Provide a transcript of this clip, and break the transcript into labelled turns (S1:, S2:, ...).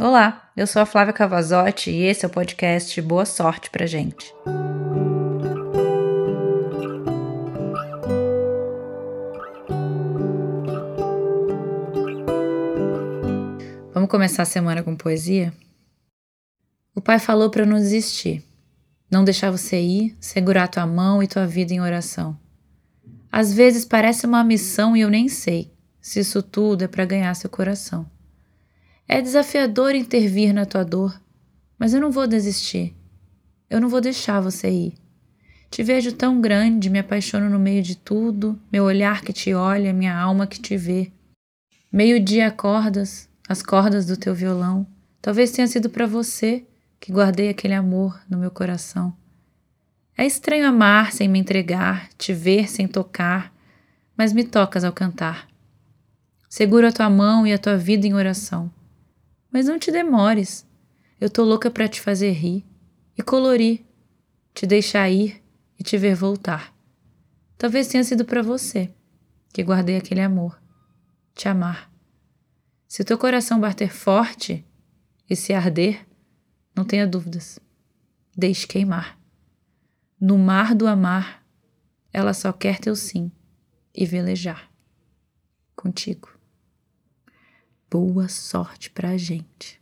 S1: Olá, eu sou a Flávia Cavazotti e esse é o podcast Boa Sorte pra gente. Vamos começar a semana com poesia? O pai falou para não desistir, não deixar você ir, segurar tua mão e tua vida em oração. Às vezes parece uma missão e eu nem sei se isso tudo é para ganhar seu coração. É desafiador intervir na tua dor, mas eu não vou desistir. Eu não vou deixar você ir. Te vejo tão grande, me apaixono no meio de tudo, meu olhar que te olha, minha alma que te vê. Meio-dia acordas, as cordas do teu violão. Talvez tenha sido para você que guardei aquele amor no meu coração. É estranho amar sem me entregar, te ver sem tocar, mas me tocas ao cantar. Seguro a tua mão e a tua vida em oração. Mas não te demores. Eu tô louca para te fazer rir e colorir, te deixar ir e te ver voltar. Talvez tenha sido para você que guardei aquele amor, te amar. Se teu coração bater forte e se arder, não tenha dúvidas. Deixe queimar. No mar do amar, ela só quer teu sim e velejar. Contigo boa sorte para a gente.